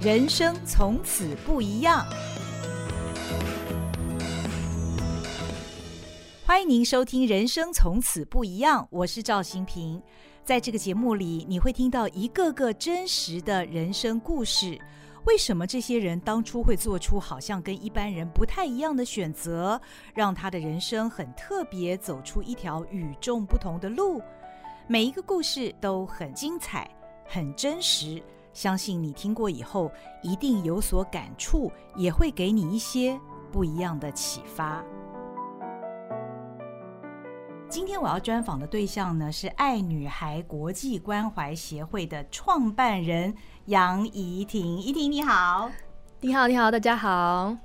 人生从此不一样。欢迎您收听《人生从此不一样》，我是赵新平。在这个节目里，你会听到一个个真实的人生故事。为什么这些人当初会做出好像跟一般人不太一样的选择，让他的人生很特别，走出一条与众不同的路？每一个故事都很精彩，很真实。相信你听过以后，一定有所感触，也会给你一些不一样的启发。今天我要专访的对象呢，是爱女孩国际关怀协会的创办人杨怡婷。怡婷你好，你好，你好，大家好。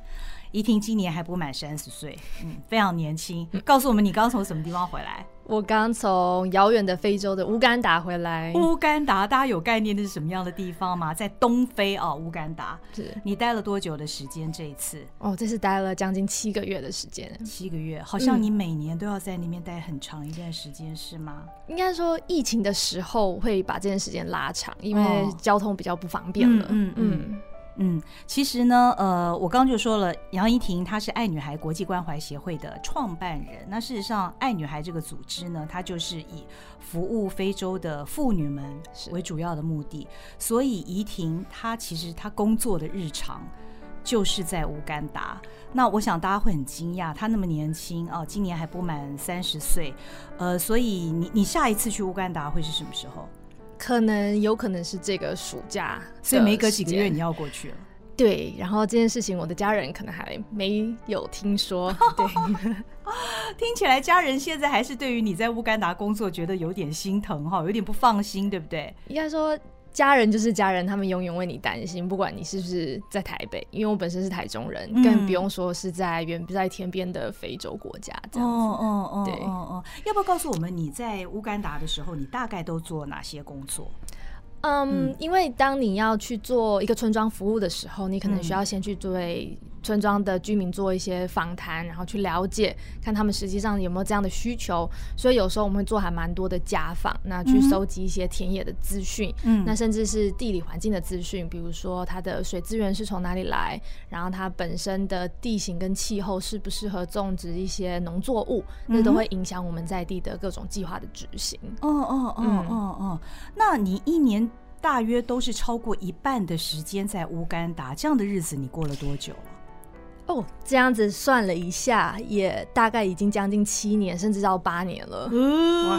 怡婷今年还不满三十岁，嗯，非常年轻。告诉我们，你刚从什么地方回来？我刚从遥远的非洲的乌干达回来。乌干达，大家有概念这是什么样的地方吗？在东非哦，乌干达。是你待了多久的时间？这一次？哦，这次待了将近七个月的时间。七个月，好像你每年都要在那边待很长一段时间，嗯、是吗？应该说，疫情的时候会把这段时间拉长，因为交通比较不方便了。嗯嗯。嗯嗯嗯，其实呢，呃，我刚刚就说了，杨怡婷她是爱女孩国际关怀协会的创办人。那事实上，爱女孩这个组织呢，它就是以服务非洲的妇女们为主要的目的。所以，怡婷她其实她工作的日常就是在乌干达。那我想大家会很惊讶，她那么年轻哦，今年还不满三十岁。呃，所以你你下一次去乌干达会是什么时候？可能有可能是这个暑假，所以没隔几个月你要过去了。对，然后这件事情我的家人可能还没有听说。对，听起来家人现在还是对于你在乌干达工作觉得有点心疼哈，有点不放心，对不对？应该说。家人就是家人，他们永远为你担心，不管你是不是在台北，因为我本身是台中人，嗯、更不用说是在远在天边的非洲国家这样子。哦哦哦，对哦哦，要不要告诉我们你在乌干达的时候，你大概都做哪些工作？嗯，嗯因为当你要去做一个村庄服务的时候，你可能需要先去做。村庄的居民做一些访谈，然后去了解，看他们实际上有没有这样的需求。所以有时候我们会做还蛮多的家访，那去收集一些田野的资讯，嗯，那甚至是地理环境的资讯，比如说它的水资源是从哪里来，然后它本身的地形跟气候适不适合种植一些农作物，那都会影响我们在地的各种计划的执行。哦哦哦哦哦，那你一年大约都是超过一半的时间在乌干达，这样的日子你过了多久了？哦，这样子算了一下，也大概已经将近七年，甚至到八年了。嗯、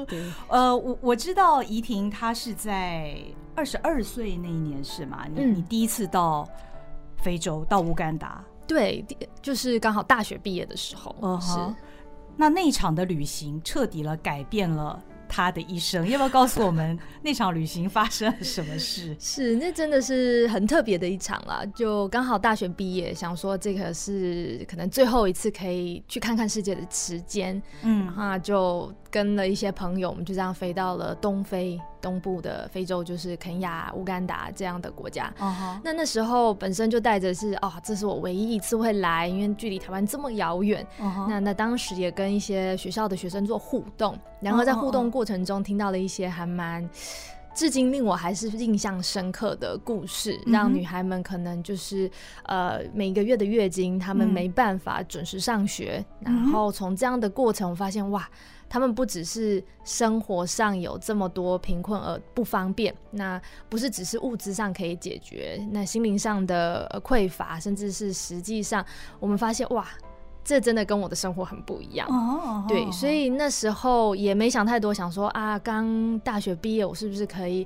哇，对，呃，我我知道怡婷她是在二十二岁那一年是吗？你、嗯、你第一次到非洲，到乌干达？对，就是刚好大学毕业的时候。嗯、是，那那一场的旅行彻底了，改变了。他的一生，要不要告诉我们那场旅行发生了什么事？是，那真的是很特别的一场啦。就刚好大学毕业，想说这个是可能最后一次可以去看看世界的时间，嗯，然后就跟了一些朋友，我们就这样飞到了东非。东部的非洲就是肯亚、乌干达这样的国家。Uh huh. 那那时候本身就带着是哦，这是我唯一一次会来，因为距离台湾这么遥远。Uh huh. 那那当时也跟一些学校的学生做互动，然后在互动过程中听到了一些还蛮，至今令我还是印象深刻的故事，uh. 让女孩们可能就是呃每一个月的月经，她们没办法准时上学，uh. 然后从这样的过程，我发现哇。他们不只是生活上有这么多贫困而不方便，那不是只是物质上可以解决，那心灵上的匮乏，甚至是实际上，我们发现哇，这真的跟我的生活很不一样。哦，对，所以那时候也没想太多，想说啊，刚大学毕业，我是不是可以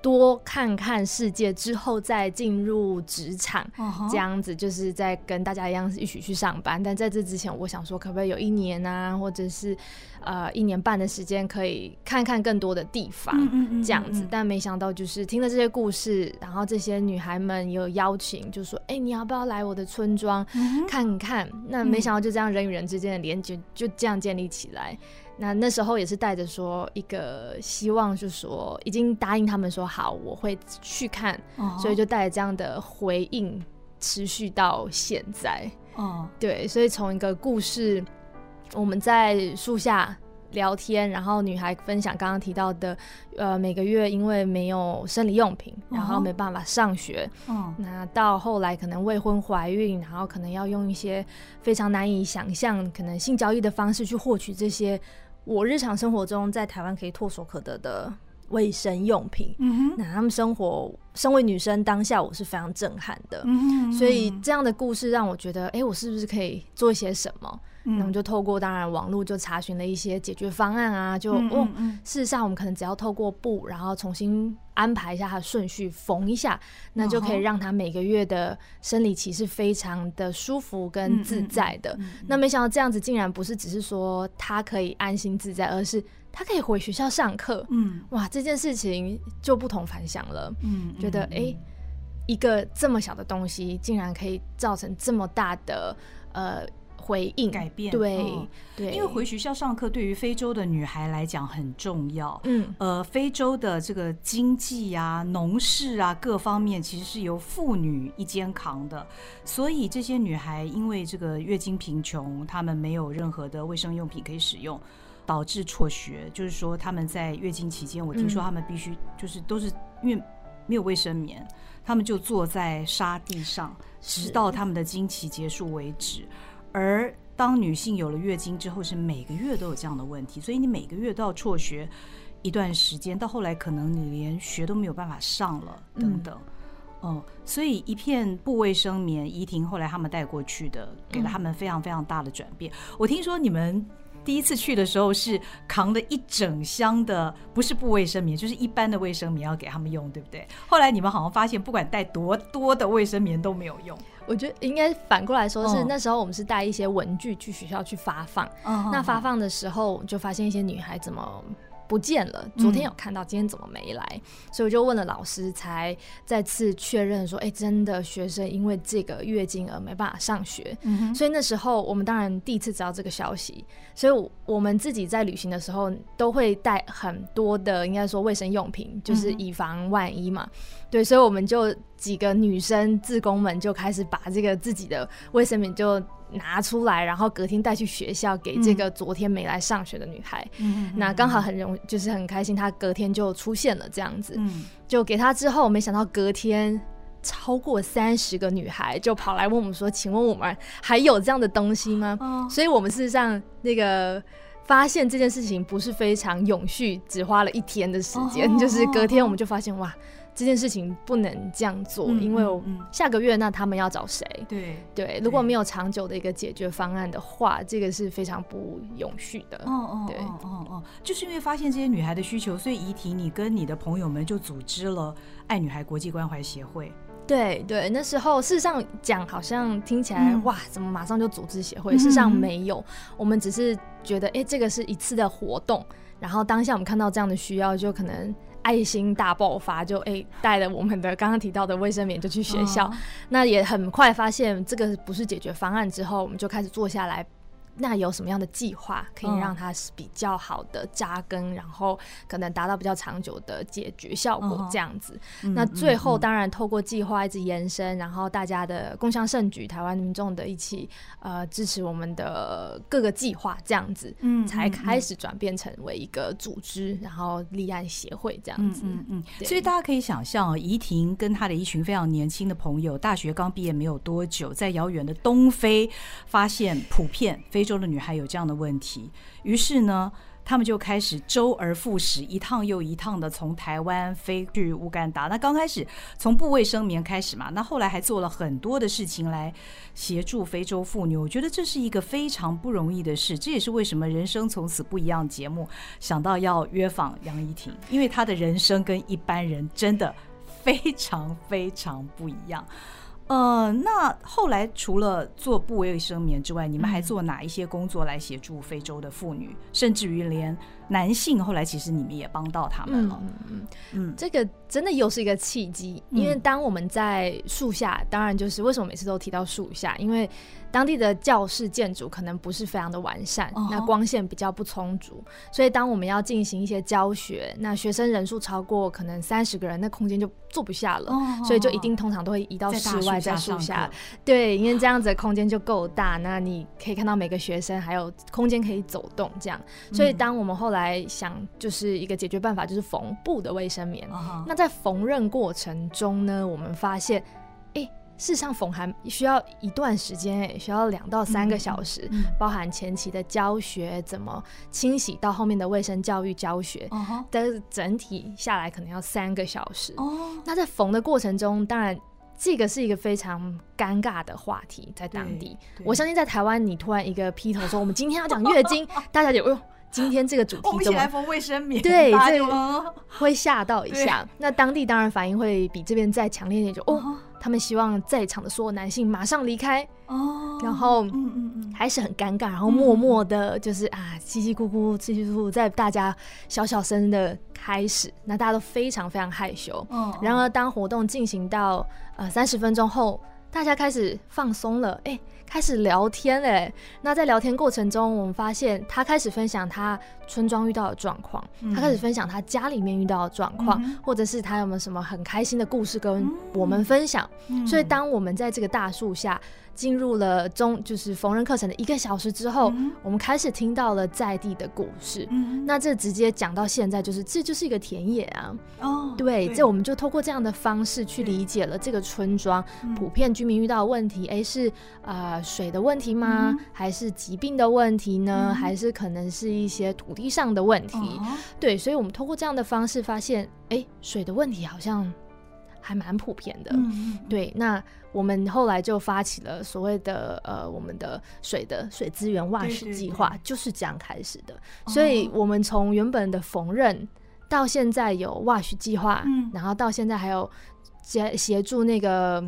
多看看世界之后再进入职场，uh huh. 这样子就是在跟大家一样一起去上班。但在这之前，我想说可不可以有一年啊，或者是呃一年半的时间，可以看看更多的地方，这样子。但没想到就是听了这些故事，然后这些女孩们有邀请，就说：“哎、欸，你要不要来我的村庄看看？” uh. 那没想到就这样人与人之间的连接就这样建立起来。那那时候也是带着说一个希望，就是说已经答应他们说好，我会去看，uh 所以就带着这样的回应持续到现在。哦、uh，huh. 对，所以从一个故事，我们在树下聊天，然后女孩分享刚刚提到的，呃，每个月因为没有生理用品，然后没办法上学。嗯，那到后来可能未婚怀孕，然后可能要用一些非常难以想象，可能性交易的方式去获取这些我日常生活中在台湾可以唾手可得的卫生用品。嗯哼，那他们生活，身为女生，当下我是非常震撼的。所以这样的故事让我觉得，哎，我是不是可以做一些什么？那我就透过当然网络就查询了一些解决方案啊，就哦，事实上我们可能只要透过布，然后重新安排一下它的顺序，缝一下，那就可以让他每个月的生理期是非常的舒服跟自在的。那没想到这样子竟然不是只是说他可以安心自在，而是他可以回学校上课。嗯，哇，这件事情就不同凡响了。嗯，觉得哎，一个这么小的东西，竟然可以造成这么大的呃。回应改变，对、哦、对，因为回学校上课对于非洲的女孩来讲很重要。嗯，呃，非洲的这个经济啊、农事啊各方面其实是由妇女一肩扛的，所以这些女孩因为这个月经贫穷，她们没有任何的卫生用品可以使用，导致辍学。就是说，她们在月经期间，我听说她们必须就是都是因为没有卫生棉，他们就坐在沙地上，直到他们的经期结束为止。而当女性有了月经之后，是每个月都有这样的问题，所以你每个月都要辍学一段时间，到后来可能你连学都没有办法上了，等等。嗯，哦，所以一片布卫生棉，怡婷后来他们带过去的，给了他们非常非常大的转变。我听说你们。第一次去的时候是扛了一整箱的，不是不卫生棉，就是一般的卫生棉要给他们用，对不对？后来你们好像发现，不管带多多的卫生棉都没有用。我觉得应该反过来说是，那时候我们是带一些文具去学校去发放，嗯、那发放的时候就发现一些女孩怎么。不见了，昨天有看到，今天怎么没来？嗯、所以我就问了老师，才再次确认说，哎、欸，真的学生因为这个月经而没办法上学。所以那时候我们当然第一次知道这个消息，所以我们自己在旅行的时候都会带很多的，应该说卫生用品，就是以防万一嘛。嗯、对，所以我们就几个女生自工们就开始把这个自己的卫生棉就。拿出来，然后隔天带去学校给这个昨天没来上学的女孩。嗯，那刚好很容，就是很开心，她隔天就出现了这样子。嗯，就给她之后，没想到隔天超过三十个女孩就跑来问我们说：“请问我们还有这样的东西吗？”哦，所以我们事实上那个发现这件事情不是非常永续，只花了一天的时间，哦，就是隔天我们就发现哇。这件事情不能这样做，嗯、因为下个月那他们要找谁？对对，如果没有长久的一个解决方案的话，这个是非常不永续的。哦哦，对哦哦哦，就是因为发现这些女孩的需求，所以怡婷，你跟你的朋友们就组织了爱女孩国际关怀协会。对对，那时候事实上讲，好像听起来、嗯、哇，怎么马上就组织协会？事实上没有，我们只是觉得，哎，这个是一次的活动，然后当下我们看到这样的需要，就可能。爱心大爆发，就诶带了我们的刚刚提到的卫生棉就去学校，哦、那也很快发现这个不是解决方案之后，我们就开始坐下来。那有什么样的计划可以让它是比较好的扎根，嗯、然后可能达到比较长久的解决效果？这样子，嗯、那最后当然透过计划一直延伸，然后大家的共襄盛举，台湾民众的一起呃支持我们的各个计划，这样子，嗯，才开始转变成为一个组织，然后立案协会这样子，嗯嗯，对。所以大家可以想象，怡婷跟她的一群非常年轻的朋友，大学刚毕业没有多久，在遥远的东非发现普遍非。州的女孩有这样的问题，于是呢，他们就开始周而复始，一趟又一趟的从台湾飞去乌干达。那刚开始从布卫生棉开始嘛，那后来还做了很多的事情来协助非洲妇女。我觉得这是一个非常不容易的事，这也是为什么人生从此不一样节目想到要约访杨怡婷，因为她的人生跟一般人真的非常非常不一样。呃，那后来除了做不卫生棉之外，你们还做哪一些工作来协助非洲的妇女，甚至于连男性，后来其实你们也帮到他们了。嗯嗯嗯，这个真的又是一个契机，因为当我们在树下，当然就是为什么每次都提到树下，因为。当地的教室建筑可能不是非常的完善，uh -huh. 那光线比较不充足，所以当我们要进行一些教学，那学生人数超过可能三十个人，那空间就坐不下了，uh -huh. 所以就一定通常都会移到室外，在树下。对，因为这样子的空间就够大，那你可以看到每个学生，还有空间可以走动这样。所以当我们后来想，就是一个解决办法，就是缝布的卫生棉。Uh -huh. 那在缝纫过程中呢，我们发现，欸事实上，缝还需要一段时间，哎，需要两到三个小时，包含前期的教学，怎么清洗，到后面的卫生教育教学，哦，但是整体下来可能要三个小时。哦，那在缝的过程中，当然这个是一个非常尴尬的话题，在当地，我相信在台湾，你突然一个劈头说我们今天要讲月经，大家就哎呦，今天这个主题怎么？来缝卫生棉，对，这个会吓到一下。那当地当然反应会比这边再强烈一点，就哦。他们希望在场的所有男性马上离开哦，然后嗯嗯嗯，还是很尴尬，然后默默的，就是啊，叽叽咕咕，叽叽咕咕，在大家小小声的开始，那大家都非常非常害羞。嗯，然而当活动进行到呃三十分钟后，大家开始放松了，哎。开始聊天嘞，那在聊天过程中，我们发现他开始分享他村庄遇到的状况，嗯，他开始分享他家里面遇到的状况，嗯，或者是他有没有什么很开心的故事跟我们分享。嗯，所以当我们在这个大树下。进入了中就是缝纫课程的一个小时之后，嗯，我们开始听到了在地的故事。嗯，那这直接讲到现在，就是这就是一个田野啊。哦，对，对，这我们就透过这样的方式去理解了这个村庄普遍居民遇到的问题。哎，是啊，呃，水的问题吗？嗯，还是疾病的问题呢？嗯，还是可能是一些土地上的问题？哦，对，所以我们通过这样的方式发现，哎，水的问题好像。还蛮普遍的，嗯，对。那我们后来就发起了所谓的呃，我们的水的水资源 WASH 计划，就是这样开始的。所以，我们从原本的缝纫到现在有 WASH 计划，嗯，然后到现在还有协协助那个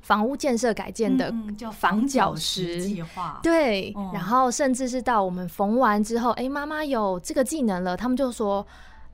房屋建设改建的叫房角石计划，对。然后甚至是到我们缝完之后，哎，妈妈有这个技能了，他们就说。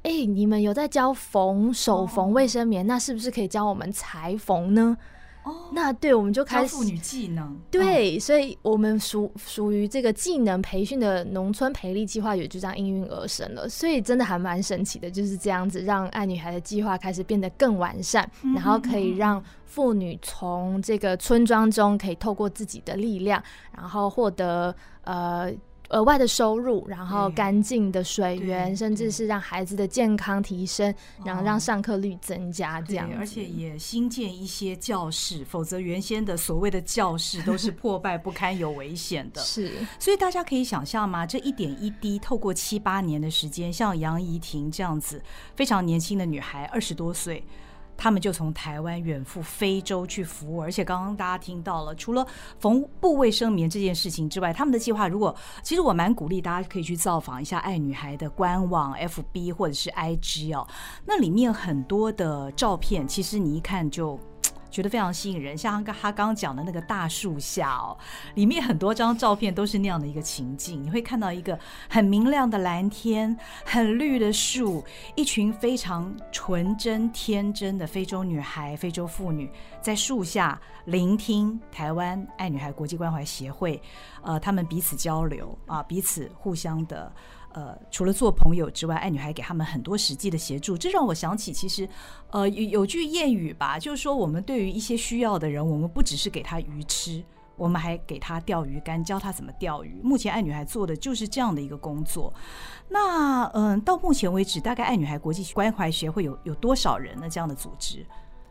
哎、欸，你们有在教缝手缝卫生棉，oh. 那是不是可以教我们裁缝呢？哦、oh.，那对，我们就开始妇女技能。对，所以我们属属于这个技能培训的农村培力计划也就这样应运而生了。所以真的还蛮神奇的，就是这样子让爱女孩的计划开始变得更完善，mm -hmm. 然后可以让妇女从这个村庄中可以透过自己的力量，然后获得呃。额外的收入，然后干净的水源，甚至是让孩子的健康提升，然后让上课率增加，这样，而且也新建一些教室，否则原先的所谓的教室都是破败不堪、有危险的。是，所以大家可以想象吗？这一点一滴，透过七八年的时间，像杨怡婷这样子非常年轻的女孩，二十多岁。他们就从台湾远赴非洲去服务，而且刚刚大家听到了，除了缝布卫生棉这件事情之外，他们的计划如果其实我蛮鼓励大家可以去造访一下爱女孩的官网 FB 或者是 IG 哦，那里面很多的照片，其实你一看就。觉得非常吸引人，像他他刚刚讲的那个大树下哦，里面很多张照片都是那样的一个情境。你会看到一个很明亮的蓝天，很绿的树，一群非常纯真天真的非洲女孩、非洲妇女在树下聆听台湾爱女孩国际关怀协会，呃，他们彼此交流啊，彼此互相的。呃，除了做朋友之外，爱女孩给他们很多实际的协助，这让我想起，其实，呃，有有句谚语吧，就是说，我们对于一些需要的人，我们不只是给他鱼吃，我们还给他钓鱼竿，教他怎么钓鱼。目前爱女孩做的就是这样的一个工作。那，嗯、呃，到目前为止，大概爱女孩国际关怀协会有有多少人呢？这样的组织？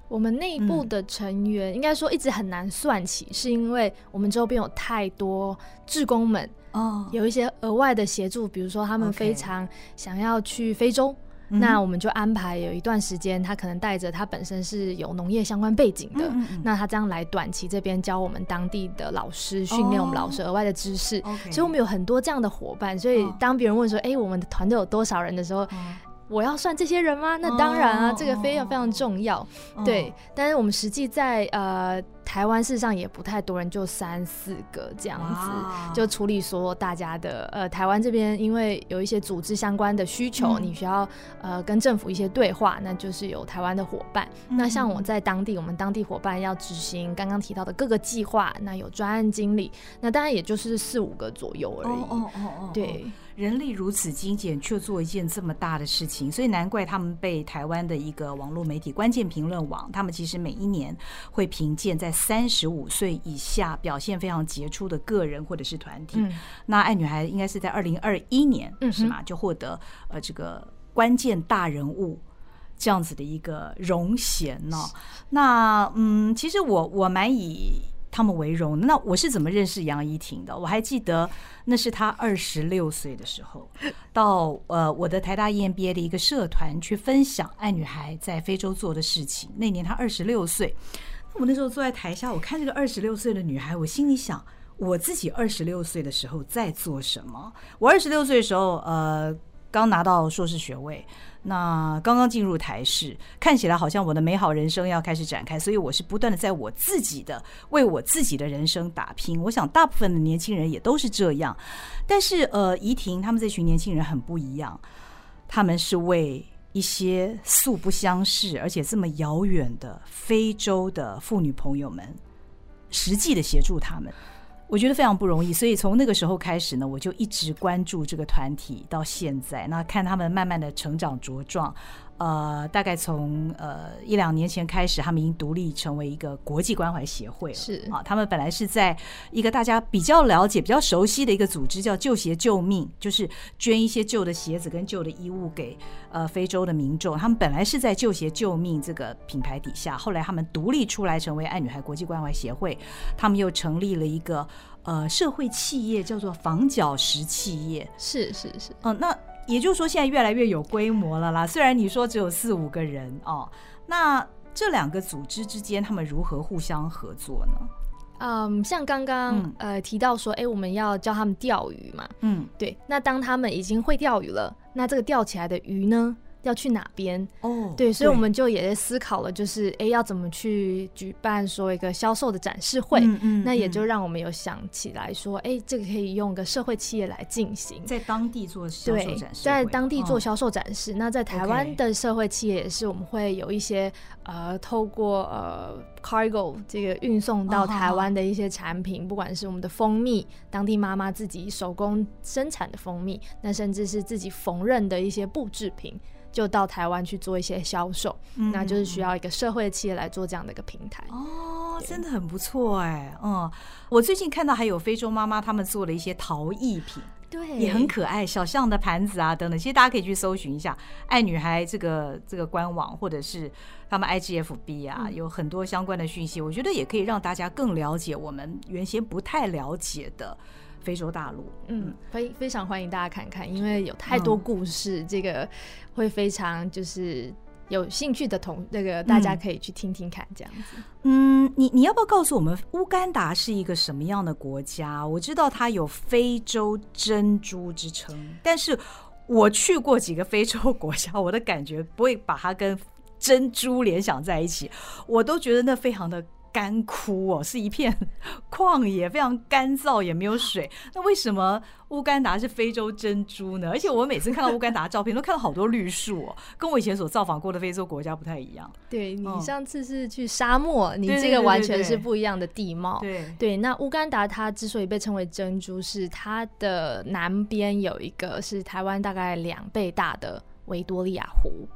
我们内部的成员应该说一直很难算起，嗯，是因为我们周边有太多志工们哦，有一些额外的协助，比如说他们非常想要去非洲，嗯，那我们就安排有一段时间，他可能带着他本身是有农业相关背景的，嗯嗯，那他这样来短期这边教我们当地的老师，训练我们老师额外的知识，哦，所以我们有很多这样的伙伴。所以当别人问说，哎，欸，我们的团队有多少人的时候，嗯我要算这些人吗？那当然啊，oh, 这个非常非常重要。Oh. 对，但是我们实际在呃台湾事实上也不太多人，就三四个这样子，就处理说大家的呃，台湾这边因为有一些组织相关的需求，嗯、你需要呃跟政府一些对话，那就是有台湾的伙伴。嗯、那像我在当地，我们当地伙伴要执行刚刚提到的各个计划，那有专案经理，那当然也就是四五个左右而已。哦哦哦哦，对。人力如此精简，却做一件这么大的事情，所以难怪他们被台湾的一个网络媒体关键评论网，他们其实每一年会评鉴在三十五岁以下表现非常杰出的个人或者是团体。嗯、那爱女孩应该是在二零二一年、嗯、是吗？就获得呃这个关键大人物这样子的一个荣衔呢。那嗯，其实我我蛮以。他们为荣。那我是怎么认识杨怡婷的？我还记得那是她二十六岁的时候，到呃我的台大 EMBA 的一个社团去分享爱女孩在非洲做的事情。那年她二十六岁，我那时候坐在台下，我看这个二十六岁的女孩，我心里想，我自己二十六岁的时候在做什么？我二十六岁的时候，呃，刚拿到硕士学位。那刚刚进入台式，看起来好像我的美好人生要开始展开，所以我是不断的在我自己的为我自己的人生打拼。我想大部分的年轻人也都是这样，但是呃，怡婷他们这群年轻人很不一样，他们是为一些素不相识而且这么遥远的非洲的妇女朋友们，实际的协助他们。我觉得非常不容易，所以从那个时候开始呢，我就一直关注这个团体到现在。那看他们慢慢的成长茁壮。呃，大概从呃一两年前开始，他们已经独立成为一个国际关怀协会了。是啊，他们本来是在一个大家比较了解、比较熟悉的一个组织，叫旧鞋救命，就是捐一些旧的鞋子跟旧的衣物给呃非洲的民众。他们本来是在旧鞋救命这个品牌底下，后来他们独立出来成为爱女孩国际关怀协会，他们又成立了一个呃社会企业，叫做防脚石企业。是是是，嗯、呃，那。也就是说，现在越来越有规模了啦。虽然你说只有四五个人哦，那这两个组织之间他们如何互相合作呢？嗯，像刚刚、嗯、呃提到说，哎，我们要教他们钓鱼嘛。嗯，对。那当他们已经会钓鱼了，那这个钓起来的鱼呢？要去哪边？哦，oh, 对，所以我们就也在思考了，就是哎，要怎么去举办说一个销售的展示会？嗯，嗯，那也就让我们有想起来说，哎，这个可以用个社会企业来进行，在当地做销售展示，在当地做销售展示。哦、那在台湾的社会企业也是，我们会有一些呃，透过呃 cargo 这个运送到台湾的一些产品，oh, 不管是我们的蜂蜜，当地妈妈自己手工生产的蜂蜜，那甚至是自己缝纫的一些布制品。就到台湾去做一些销售，嗯、那就是需要一个社会企业来做这样的一个平台。哦，真的很不错哎，嗯，我最近看到还有非洲妈妈他们做了一些陶艺品，对，也很可爱，小象的盘子啊等等，其实大家可以去搜寻一下爱女孩这个这个官网，或者是他们 IGFB 啊，嗯、有很多相关的讯息，我觉得也可以让大家更了解我们原先不太了解的。非洲大陆，嗯，非非常欢迎大家看看，因为有太多故事，嗯、这个会非常就是有兴趣的同那个大家可以去听听看，这样子。嗯，你你要不要告诉我们乌干达是一个什么样的国家？我知道它有非洲珍珠之称，但是我去过几个非洲国家，我的感觉不会把它跟珍珠联想在一起，我都觉得那非常的。干枯哦，是一片 旷野，非常干燥，也没有水。那为什么乌干达是非洲珍珠呢？而且我每次看到乌干达照片，都看到好多绿树哦，跟我以前所造访过的非洲国家不太一样。对，你上次是去沙漠，嗯、你这个完全是不一样的地貌。对，对，对，对，对，那乌干达它之所以被称为珍珠，是它的南边有一个是台湾大概两倍大的维多利亚湖。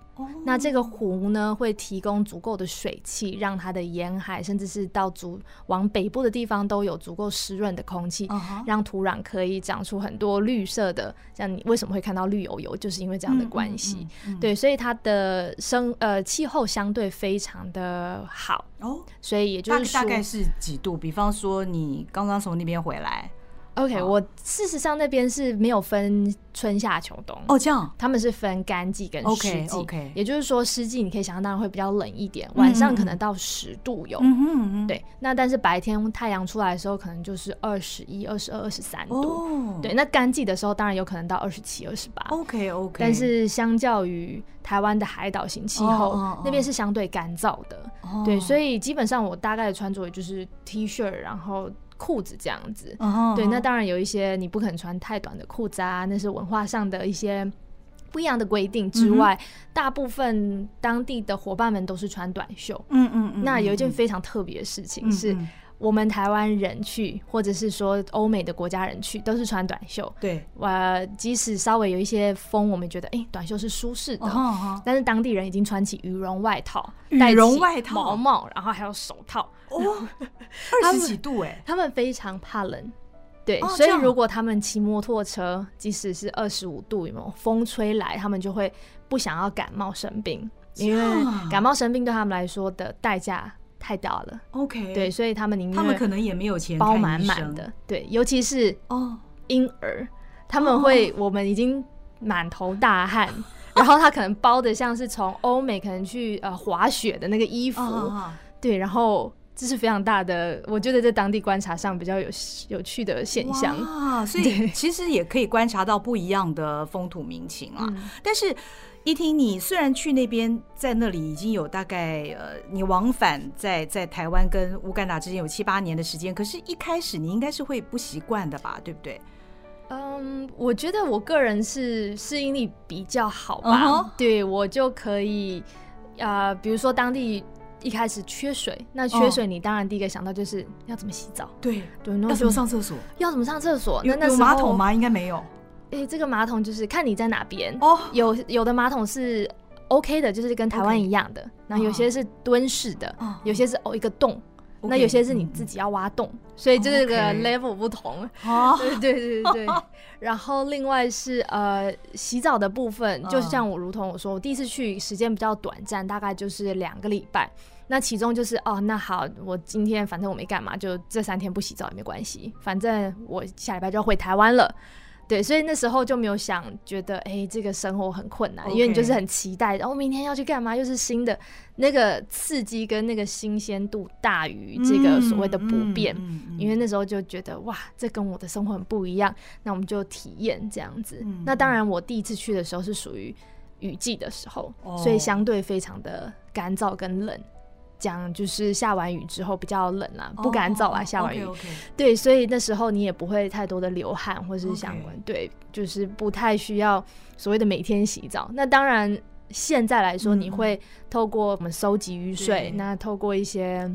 那这个湖呢，会提供足够的水汽，让它的沿海，甚至是到足往北部的地方，都有足够湿润的空气，uh huh. 让土壤可以长出很多绿色的。像你为什么会看到绿油油，就是因为这样的关系。嗯嗯嗯、对，所以它的生呃气候相对非常的好哦。所以也就是说，大概是几度？比方说，你刚刚从那边回来。OK，我事实上那边是没有分春夏秋冬哦，这样他们是分干季跟湿季。OK OK，也就是说湿季你可以想象当然会比较冷一点，晚上可能到十度有。嗯哼，对。那但是白天太阳出来的时候，可能就是二十一、二十二、二十三度。对，那干季的时候当然有可能到二十七、二十八。OK OK，但是相较于台湾的海岛型气候，那边是相对干燥的。对，所以基本上我大概的穿着也就是 T 恤，然后。裤子这样子，uh 对，那当然有一些你不肯穿太短的裤子啊，那是文化上的一些不一样的规定之外，嗯、大部分当地的伙伴们都是穿短袖。嗯嗯嗯。那有一件非常特别的事情是，我们台湾人去，或者是说欧美的国家人去，都是穿短袖。对，我即使稍微有一些风，我们觉得哎、欸，短袖是舒适的。Uh. 但是当地人已经穿起羽绒外套，羽绒外套、毛毛，然后还有手套。哦，二十几度哎，他们非常怕冷，对，所以如果他们骑摩托车，即使是二十五度，有没有风吹来，他们就会不想要感冒生病，因为感冒生病对他们来说的代价太大了。OK，对，所以他们宁愿他们可能也没有钱包满满的，对，尤其是哦婴儿，他们会我们已经满头大汗，然后他可能包的像是从欧美可能去呃滑雪的那个衣服，对，然后。这是非常大的，我觉得在当地观察上比较有有趣的现象啊，所以其实也可以观察到不一样的风土民情啊。对但是依婷，你虽然去那边，在那里已经有大概呃，你往返在在台湾跟乌干达之间有七八年的时间，可是一开始你应该是会不习惯的吧，对不对？嗯，我觉得我个人是适应力比较好吧，uh huh. 对我就可以啊、呃，比如说当地。一开始缺水，那缺水你当然第一个想到就是要怎么洗澡，对对，要怎么上厕所？要怎么上厕所？有有马桶吗？应该没有。诶，这个马桶就是看你在哪边哦。有有的马桶是 OK 的，就是跟台湾一样的。那有些是蹲式的，有些是哦一个洞，那有些是你自己要挖洞，所以这个 level 不同。哦，对对对对。然后另外是呃洗澡的部分，就像我如同我说，我第一次去时间比较短暂，大概就是两个礼拜。那其中就是哦，那好，我今天反正我没干嘛，就这三天不洗澡也没关系，反正我下礼拜就要回台湾了，对，所以那时候就没有想觉得哎、欸，这个生活很困难因为你就是很期待，然后明天要去干嘛，又是新的，那个刺激跟那个新鲜度大于这个所谓的不变，嗯嗯嗯、因为那时候就觉得哇，这跟我的生活很不一样，那我们就体验这样子。嗯、那当然，我第一次去的时候是属于雨季的时候，哦、所以相对非常的干燥跟冷。讲就是下完雨之后比较冷啊，不干燥啊。Oh, 下完雨，okay, okay. 对，所以那时候你也不会太多的流汗或是相关，Okay. 对，就是不太需要所谓的每天洗澡。那当然，现在来说，你会透过我们收集雨水，嗯、那透过一些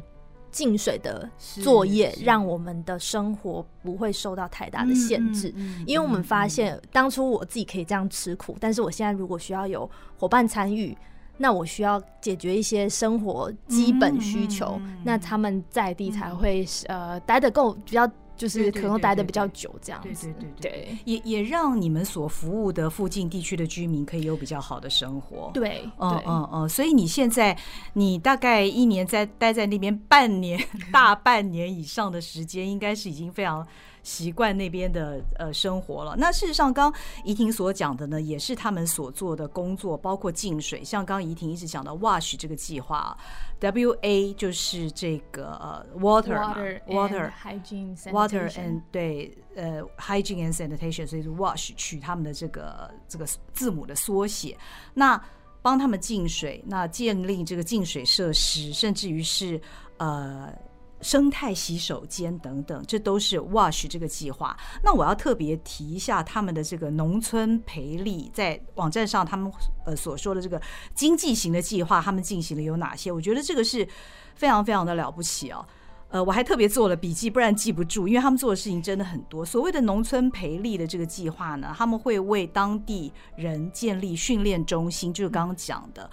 净水的作业，让我们的生活不会受到太大的限制。嗯嗯、因为我们发现，当初我自己可以这样吃苦，但是我现在如果需要有伙伴参与。那我需要解决一些生活基本需求，那他们在地才会、嗯、呃待得够比较，就是可能待得比较久这样子。对对对，对，对，对，也也让你们所服务的附近地区的居民可以有比较好的生活。对，嗯嗯嗯，所以你现在你大概一年在待在那边半年 大半年以上的时间，应该是已经非常。习惯那边的呃生活了。那事实上，刚怡婷所讲的呢，也是他们所做的工作，包括净水。像刚怡婷一直讲到 WASH 这个计划，W A 就是这个呃 water water hygiene water and 对呃 hygiene and sanitation，所以是 WASH 取他们的这个这个字母的缩写。那帮他们净水，那建立这个净水设施，甚至于是呃。生态洗手间等等，这都是 WASH 这个计划。那我要特别提一下他们的这个农村培力，在网站上他们呃所说的这个经济型的计划，他们进行了有哪些？我觉得这个是非常非常的了不起哦。呃，我还特别做了笔记，不然记不住，因为他们做的事情真的很多。所谓的农村培力的这个计划呢，他们会为当地人建立训练中心，就是刚刚讲的。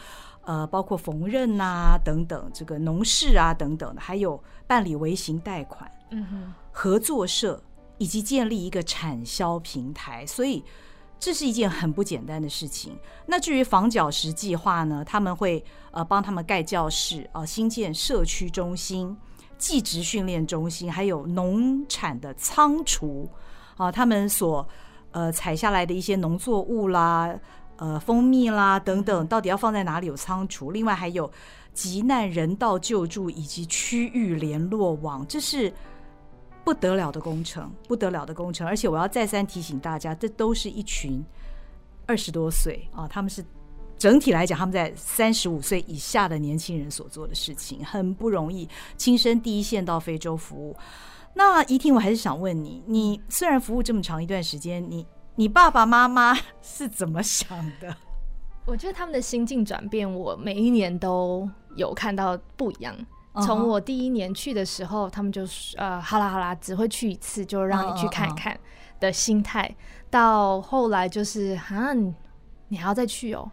呃，包括缝纫啊等等，这个农事啊等等的，还有办理微型贷款，嗯哼，合作社以及建立一个产销平台，所以这是一件很不简单的事情。那至于房角石计划呢，他们会呃帮他们盖教室啊，呃，新建社区中心，技职训练中心，还有农产的仓储啊，他们所呃采下来的一些农作物啦、呃蜂蜜啦等等，到底要放在哪里有仓储？另外还有急难人道救助以及区域联络网，这是不得了的工程，不得了的工程。而且我要再三提醒大家，这都是一群二十多岁啊，他们是。整体来讲，他们在三十五岁以下的年轻人所做的事情很不容易，亲身第一线到非洲服务。那怡婷，我还是想问你，你虽然服务这么长一段时间，你你爸爸妈妈是怎么想的？我觉得他们的心境转变，我每一年都有看到不一样。从我第一年去的时候，他们就是呃，好啦好啦，只会去一次，就让你去看看的心态，到后来就是啊。你还要再去哦？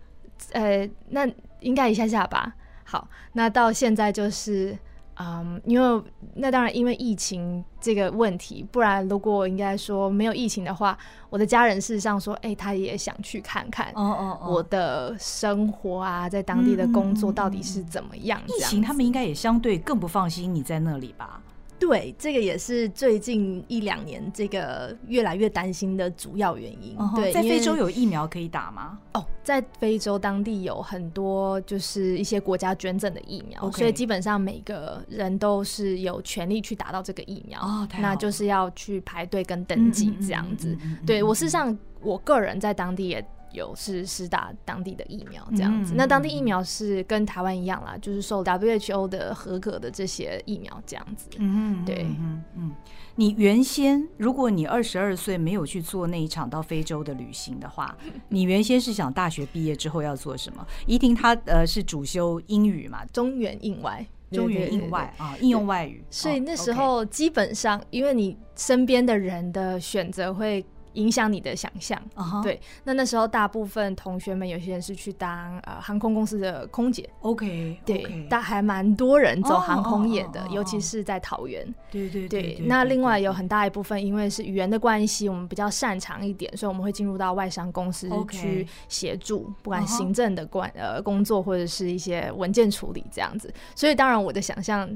呃，那应该一下下吧。好，那到现在就是，嗯，因为那当然因为疫情这个问题，不然如果应该说没有疫情的话，我的家人事实上说，哎、欸，他也想去看看，哦哦，我的生活啊，在当地的工作到底是怎么样？疫情他们应该也相对更不放心你在那里吧？对，这个也是最近一两年这个越来越担心的主要原因。Uh-huh, 对，在非洲有疫苗可以打吗？哦，在非洲当地有很多就是一些国家捐赠的疫苗.所以基本上每个人都是有权利去打到这个疫苗。哦，那就是要去排队跟登记这样子。对，我事实上我个人在当地也。有是施打当地的疫苗这样子，嗯，那当地疫苗是跟台湾一样啦，就是受 WHO 的合格的这些疫苗这样子。嗯，对，嗯嗯。你原先如果你二十二岁没有去做那一场到非洲的旅行的话，你原先是想大学毕业之后要做什么？怡婷她呃是主修英语嘛，中原印外，中原印外啊，应用外语。所以那时候基本上，因为你身边的人的选择会。影响你的想象，uh-huh. 对。那那时候大部分同学们，有些人是去当呃航空公司的空姐，OK，对.但还蛮多人走航空业的，oh, oh, oh, oh. 尤其是在桃园。对对对，对。那另外有很大一部分，因为是语言的关系，我们比较擅长一点，所以我们会进入到外商公司去协助.不管行政的关呃工作或者是一些文件处理这样子。所以当然我的想象。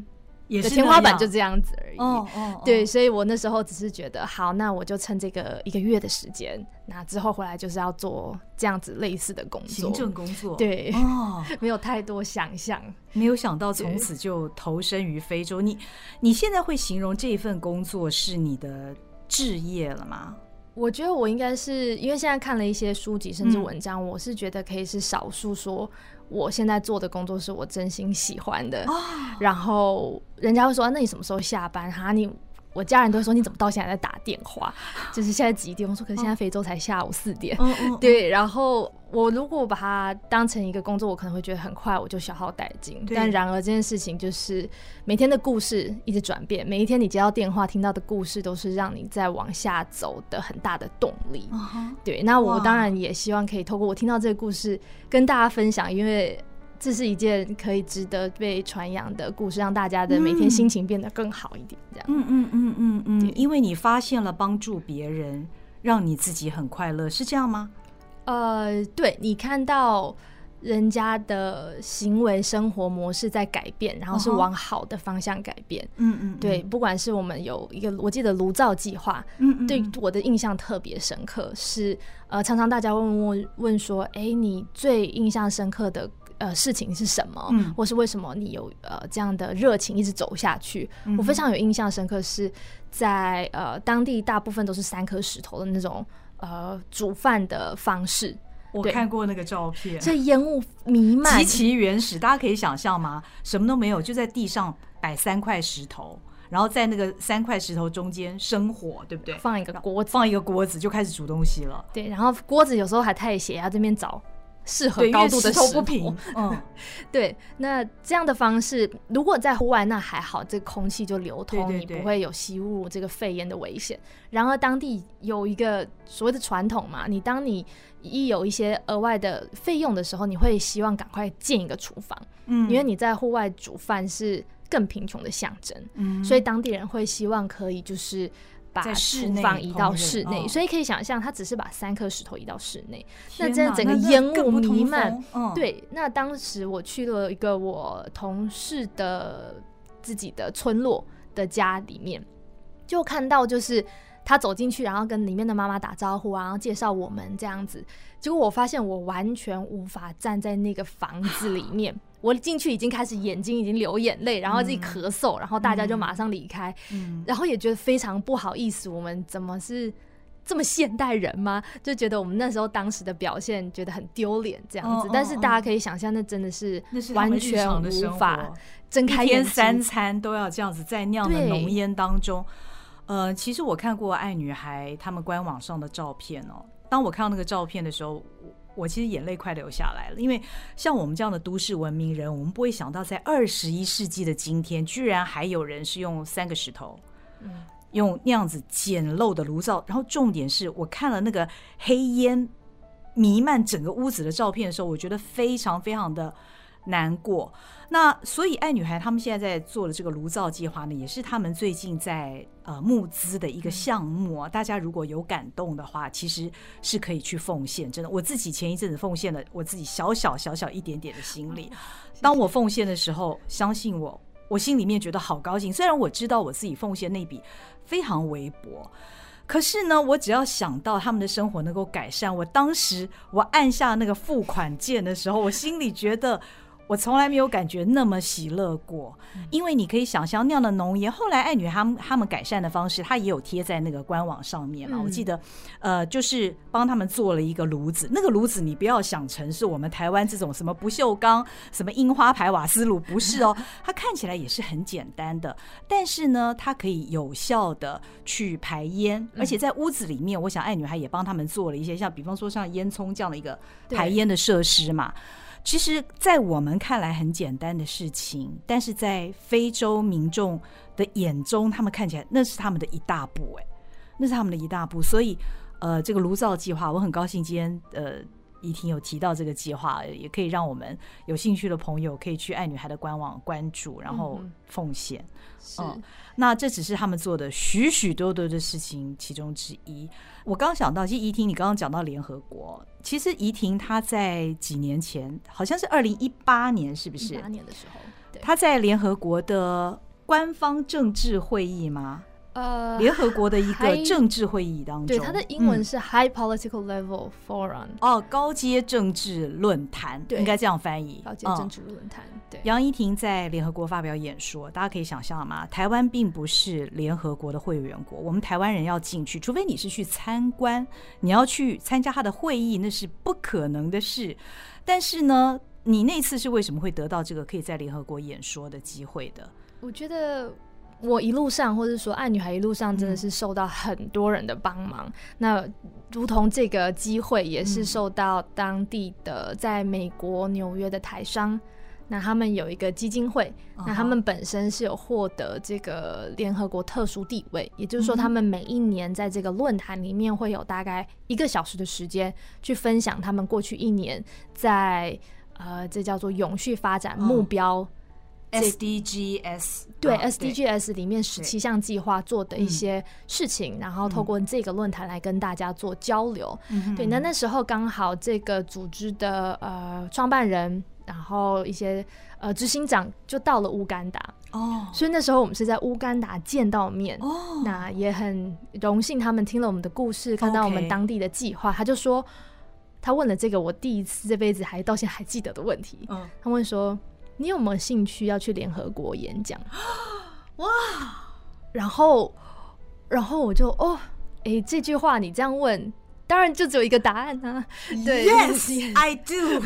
也是天花板就这样子而已。哦哦，对，所以我那时候只是觉得，好，那我就趁这个一个月的时间，那之后回来就是要做这样子类似的工作，行政工作。对，哦，没有太多想象，没有想到从此就投身于非洲。你你现在会形容这一份工作是你的志业了吗？我觉得我应该是因为现在看了一些书籍甚至文章，嗯，我是觉得可以是少数说。我现在做的工作是我真心喜欢的，然后人家会说：“那你什么时候下班？”哈，你。我家人都说，你怎么到现在在打电话？就是现在几点？我说可是现在非洲才下午四点。Oh. 对，然后我如果把它当成一个工作，我可能会觉得很快我就消耗殆尽。但然而这件事情就是每天的故事一直转变，每一天你接到电话听到的故事都是让你在往下走的很大的动力。Uh-huh. 对，那我当然也希望可以透过我听到这个故事跟大家分享，因为。这是一件可以值得被传扬的故事，让大家的每天心情变得更好一点。这样，嗯嗯嗯嗯嗯，因为你发现了帮助别人，让你自己很快乐，是这样吗？呃，对，你看到人家的行为生活模式在改变，然后是往好的方向改变。嗯嗯，对，不管是我们有一个，我记得炉灶计划，嗯嗯，对我的印象特别深刻，是呃，常常大家问问问说，哎，你最印象深刻的。呃，事情是什么？嗯，或是为什么你有呃这样的热情一直走下去？嗯，我非常有印象深刻，是在呃当地大部分都是三颗石头的那种呃煮饭的方式。我看过那个照片，这烟雾弥漫，极其原始，大家可以想象吗？什么都没有，就在地上摆三块石头，然后在那个三块石头中间生火，对不对？放一个锅子，放一个锅子就开始煮东西了。对，然后锅子有时候还太斜，要这边找。适合高度的石头，不平，嗯，对。那这样的方式，如果在户外，那还好，这个空气就流通，你不会有吸入这个肺炎的危险。然而，当地有一个所谓的传统嘛，你当你一有一些额外的费用的时候，你会希望赶快建一个厨房，嗯，因为你在户外煮饭是更贫穷的象征，嗯，所以当地人会希望可以就是。把厨房移到室内，所以可以想象，他只是把三颗石头移到室内，那真的整个烟雾弥漫。对，那当时我去了一个我同事的自己的村落的家里面，就看到就是他走进去，然后跟里面的妈妈打招呼啊，然后介绍我们这样子。结果我发现我完全无法站在那个房子里面，我进去已经开始眼睛已经流眼泪，然后自己咳嗽，然后大家就马上离开，然后也觉得非常不好意思，我们怎么是？这么现代人吗？就觉得我们那时候当时的表现觉得很丢脸这样子，但是大家可以想象，那真的是完全无法睁开眼，一天三餐都要这样子在那样的浓烟当中。呃，其实我看过爱女孩他们官网上的照片哦。当我看到那个照片的时候，我其实眼泪快流下来了，因为像我们这样的都市文明人，我们不会想到在二十一世纪的今天，居然还有人是用三个石头。嗯。用那样子简陋的炉灶，然后重点是我看了那个黑烟弥漫整个屋子的照片的时候，我觉得非常非常的难过。那所以爱女孩他们现在在做的这个炉灶计划呢，也是他们最近在呃募资的一个项目啊。大家如果有感动的话，其实是可以去奉献。真的，我自己前一阵子奉献了我自己小小小小一点点的心力。当我奉献的时候，相信我。我心里面觉得好高兴，虽然我知道我自己奉献那笔非常微薄，可是呢，我只要想到他们的生活能够改善，我当时我按下那个付款键的时候，我心里觉得。我从来没有感觉那么喜乐过，因为你可以想象那样的浓烟。后来爱女他们他们改善的方式，他也有贴在那个官网上面嘛。我记得，呃，就是帮他们做了一个炉子。那个炉子你不要想成是我们台湾这种什么不锈钢、什么樱花牌瓦斯炉，不是哦。它看起来也是很简单的，但是呢，它可以有效的去排烟，而且在屋子里面，我想爱女孩也帮他们做了一些，像比方说像烟囱这样的一个排烟的设施嘛。其实，在我们看来很简单的事情，但是在非洲民众的眼中，他们看起来那是他们的一大步，哎，那是他们的一大步。所以，呃，这个炉灶计划，我很高兴今天呃怡婷有提到这个计划，也可以让我们有兴趣的朋友可以去爱女孩的官网关注，然后奉献。嗯、那这只是他们做的许许多多的事情其中之一。我刚想到，其实怡婷，你刚刚讲到联合国，其实怡婷她在几年前，好像是二零一八年，是不是？一八年的时候，对，她在联合国的官方政治会议吗？呃，联合国的一个政治会议当中，对，它的英文是 High Political Level Forum，嗯、哦，高阶政治论坛，对，应该这样翻译。高阶政治论坛，嗯、对。杨怡婷在联合国发表演说，大家可以想象吗？台湾并不是联合国的会员国，我们台湾人要进去，除非你是去参观，你要去参加他的会议，那是不可能的事。但是呢，你那次是为什么会得到这个可以在联合国演说的机会的？我觉得。我一路上，或者说爱女孩一路上，真的是受到很多人的帮忙。嗯、那如同这个机会，也是受到当地的在美国纽约的台商，那他们有一个基金会，那他们本身是有获得这个联合国特殊地位，也就是说，他们每一年在这个论坛里面会有大概一个小时的时间去分享他们过去一年在呃，这叫做永续发展目标。SDGs 对 SDGs 里面十七项计划做的一些事情，然后透过这个论坛来跟大家做交流。对，那那时候刚好这个组织的呃创办人，然后一些呃执行长就到了乌干达哦，所以那时候我们是在乌干达见到面哦，那也很荣幸他们听了我们的故事，看到我们当地的计划，他就说他问了这个我第一次这辈子还到现在还记得的问题，嗯，他问说。你有没有兴趣要去联合国演讲？哇！然后，然后我就哦，诶，这句话你这样问。当然就只有一个答案啊！对，Yes, I do。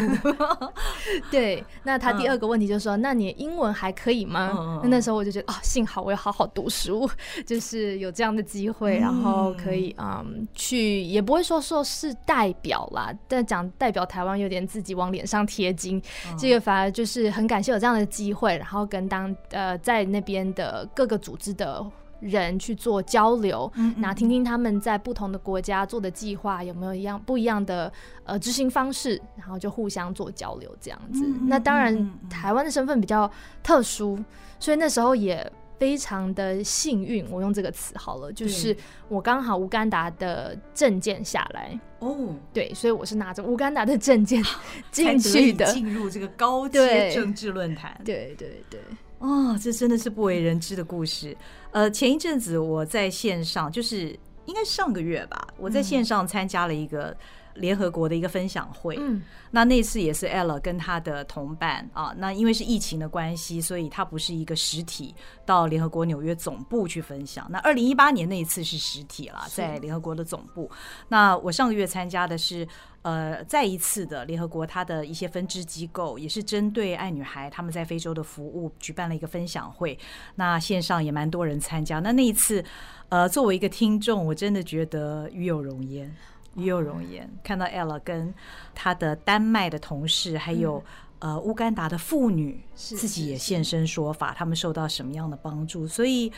对，那他第二个问题就是说，那你英文还可以吗？那那时候我就觉得，哦，幸好我要好好读书，就是有这样的机会，然后可以嗯去，也不会说说是代表啦，但讲代表台湾有点自己往脸上贴金，这个反而就是很感谢有这样的机会，然后跟当呃在那边的各个组织的。人去做交流，那听听他们在不同的国家做的计划有没有一样不一样的呃执行方式，然后就互相做交流这样子。那当然，台湾的身份比较特殊，所以那时候也非常的幸运。我用这个词好了，就是我刚好乌干达的证件下来哦，对，所以我是拿着乌干达的证件 进去的，进入这个高阶政治论坛。对对对。哦，这真的是不为人知的故事。呃，前一阵子我在线上，就是应该上个月吧，我在线上参加了一个。联合国的一个分享会，嗯，那那次也是 Ella 跟他的同伴啊，那因为是疫情的关系，所以他不是一个实体到联合国纽约总部去分享。那二零一八年那一次是实体了，在联合国的总部。那我上个月参加的是呃再一次的联合国它的一些分支机构，也是针对爱女孩他们在非洲的服务举办了一个分享会。那线上也蛮多人参加。那那一次，呃，作为一个听众，我真的觉得与有荣焉。与有容颜，看到 Ella 跟她的丹麦的同事，还有呃乌干达的妇女，自己也现身说法，他们受到什么样的帮助？所以，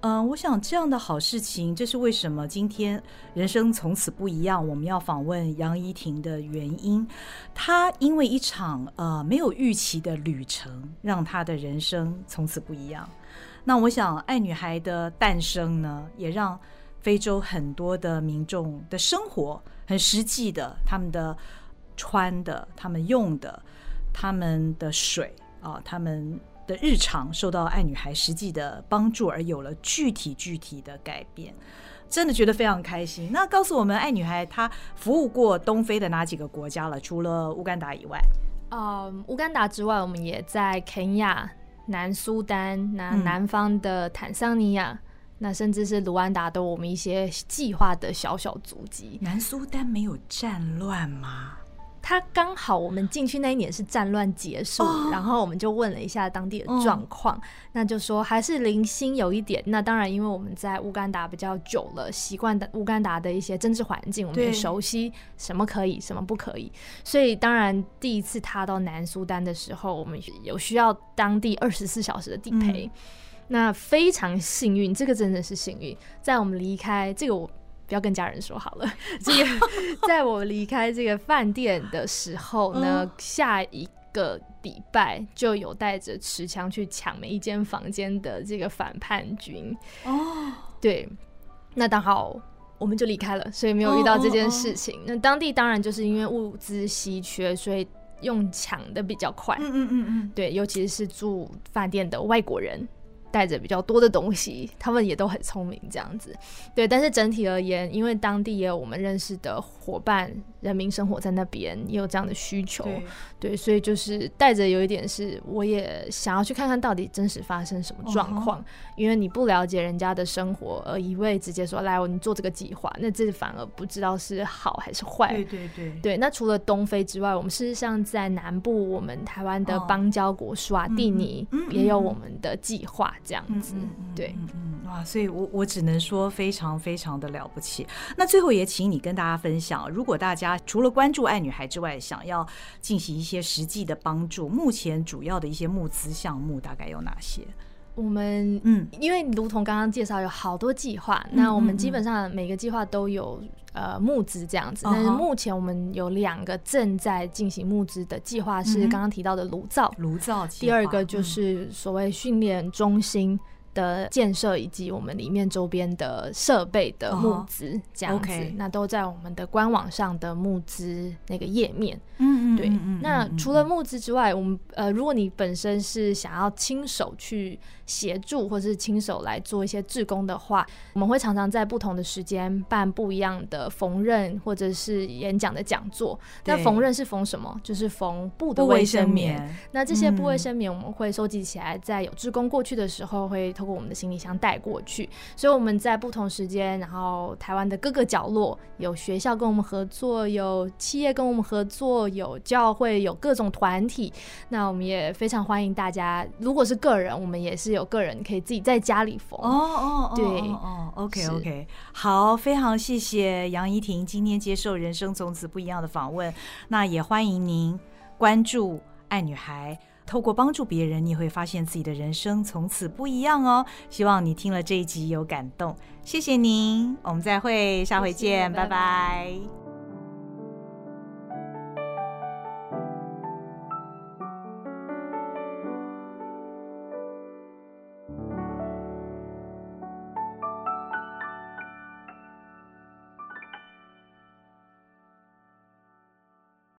嗯、呃，我想这样的好事情，这是为什么今天人生从此不一样。我们要访问杨怡婷的原因，她因为一场呃没有预期的旅程，让她的人生从此不一样。那我想，爱女孩的诞生呢，也让。非洲很多的民众的生活很实际的，他们的穿的、他们用的、他们的水啊，他们的日常受到爱女孩实际的帮助，而有了具体具体的改变，真的觉得非常开心。那告诉我们，爱女孩她服务过东非的哪几个国家了？除了乌干达以外，呃，乌干达之外，我们也在肯亚、南苏丹、那南方的坦桑尼亚。嗯那甚至是卢安达都我们一些计划的小小足迹。南苏丹没有战乱吗？他刚好我们进去那一年是战乱结束，哦，然后我们就问了一下当地的状况，哦，那就说还是零星有一点。那当然，因为我们在乌干达比较久了，习惯的乌干达的一些政治环境，我们也熟悉什么可以，什么不可以。所以当然第一次踏到南苏丹的时候，我们有需要当地二十四小时的地陪。嗯那非常幸运，这个真的是幸运。在我们离开这个，我不要跟家人说好了。这个，在我离开这个饭店的时候呢，下一个礼拜就有带着持枪去抢每一间房间的这个反叛军。哦，对，那刚好我们就离开了，所以没有遇到这件事情。那当地当然就是因为物资稀缺，所以用抢的比较快。嗯嗯嗯嗯，对，尤其是住饭店的外国人。带着比较多的东西，他们也都很聪明，这样子，对。但是整体而言，因为当地也有我们认识的伙伴，人民生活在那边，也有这样的需求，对，对，所以就是带着有一点是，我也想要去看看到底真实发生什么状况，哦，因为你不了解人家的生活，而一味直接说来，我你做这个计划，那这反而不知道是好还是坏。对对对，对。那除了东非之外，我们事实上在南部，我们台湾的邦交国史瓦蒂尼也有我们的计划。这样子，对，嗯嗯，哇，所以我我只能说非常非常的了不起。那最后也请你跟大家分享，如果大家除了关注爱女孩之外，想要进行一些实际的帮助，目前主要的一些募资项目大概有哪些？我们嗯，因为如同刚刚介绍，有好多计划，嗯，那我们基本上每个计划都有呃募资这样子，嗯。但是目前我们有两个正在进行募资的计划，是刚刚提到的炉灶，炉灶。第二个就是所谓训练中心的建设以及我们里面周边的设备的募资，这样子、uh. 那都在我们的官网上的募资那个页面。嗯嗯，对。那除了募资之外，我们呃，如果你本身是想要亲手去协助，或是亲手来做一些志工的话，我们会常常在不同的时间办不一样的缝纫或者是演讲的讲座。那缝纫是缝什么？就是缝布的卫生棉。那这些布卫生棉我们会收集起来，在有志工过去的时候会。我们的行李箱带过去，所以我们在不同时间，然后台湾的各个角落，有学校跟我们合作，有企业跟我们合作，有教会，有各种团体。那我们也非常欢迎大家。如果是个人，我们也是有个人可以自己在家里缝。哦哦，对哦，OK OK，好，非常谢谢杨怡婷今天接受《人生从此不一样》的访问。那也欢迎您关注爱女孩。透过帮助别人，你会发现自己的人生从此不一样哦。希望你听了这一集有感动，谢谢您，我们再会，下回见，谢谢，拜拜。拜拜。